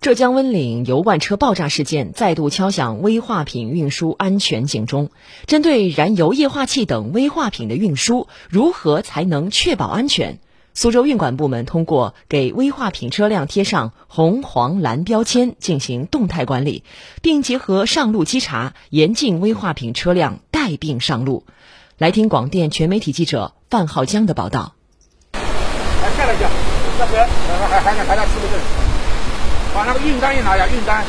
浙江温岭油罐车爆炸事件再度敲响危化品运输安全警钟。针对燃油液化气等危化品的运输，如何才能确保安全？苏州运管部门通过给危化品车辆贴上红、黄、蓝标签进行动态管理，并结合上路稽查，严禁危化品车辆带病上路。来听广电全媒体记者范浩江的报道。来看了一下，这边还还还还要出个证。把那个运单也拿下，运单。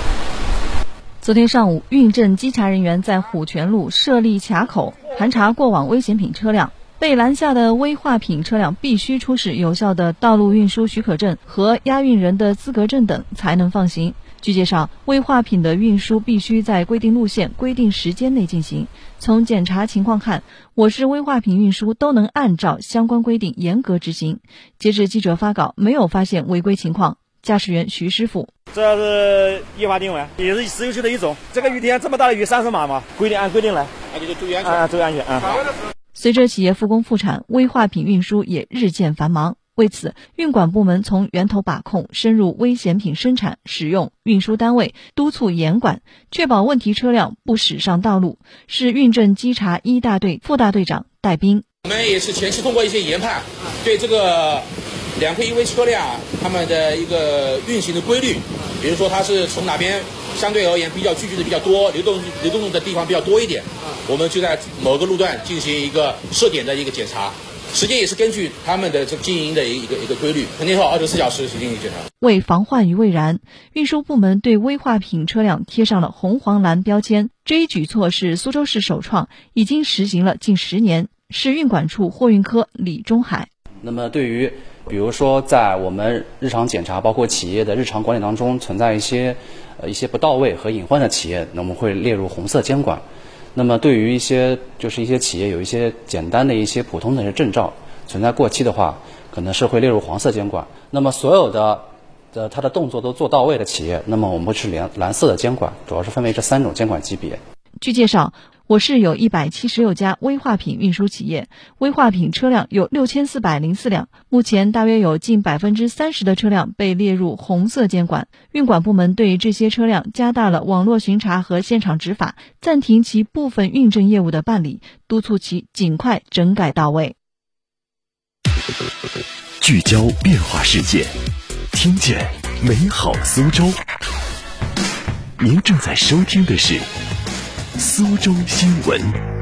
昨天上午，运政稽查人员在虎泉路设立卡口，盘查过往危险品车辆。被拦下的危化品车辆必须出示有效的道路运输许可证和押运人的资格证等，才能放行。据介绍，危化品的运输必须在规定路线、规定时间内进行。从检查情况看，我市危化品运输都能按照相关规定严格执行。截至记者发稿，没有发现违规情况。驾驶员徐师傅，这是液化定位，也是石油气的一种。这个雨天这么大的雨，三十码嘛，规定按规定来，那就注意安全啊，注意安全啊。随着企业复工复产，危化品运输也日渐繁忙。为此，运管部门从源头把控，深入危险品生产、使用、运输单位，督促严管，确保问题车辆不驶上道路。市运政稽查一大队副大队长戴斌，我们也是前期通过一些研判，对这个。两个，因为车辆，他们的一个运行的规律，比如说它是从哪边相对而言比较聚集的比较多，流动流动的地方比较多一点，我们就在某个路段进行一个设点的一个检查，时间也是根据他们的这经营的一个一个规律，肯定是二十四小时进行检查。为防患于未然，运输部门对危化品车辆贴上了红黄蓝标签，这一举措是苏州市首创，已经实行了近十年。市运管处货运科李中海，那么对于。比如说，在我们日常检查，包括企业的日常管理当中，存在一些呃一些不到位和隐患的企业，那我们会列入红色监管。那么，对于一些就是一些企业有一些简单的一些普通的一些证照存在过期的话，可能是会列入黄色监管。那么，所有的的它的动作都做到位的企业，那么我们会是蓝蓝色的监管，主要是分为这三种监管级别。据介绍。我市有一百七十六家危化品运输企业，危化品车辆有六千四百零四辆，目前大约有近百分之三十的车辆被列入红色监管。运管部门对这些车辆加大了网络巡查和现场执法，暂停其部分运证业务的办理，督促其尽快整改到位。聚焦变化世界，听见美好苏州。您正在收听的是。苏州新闻。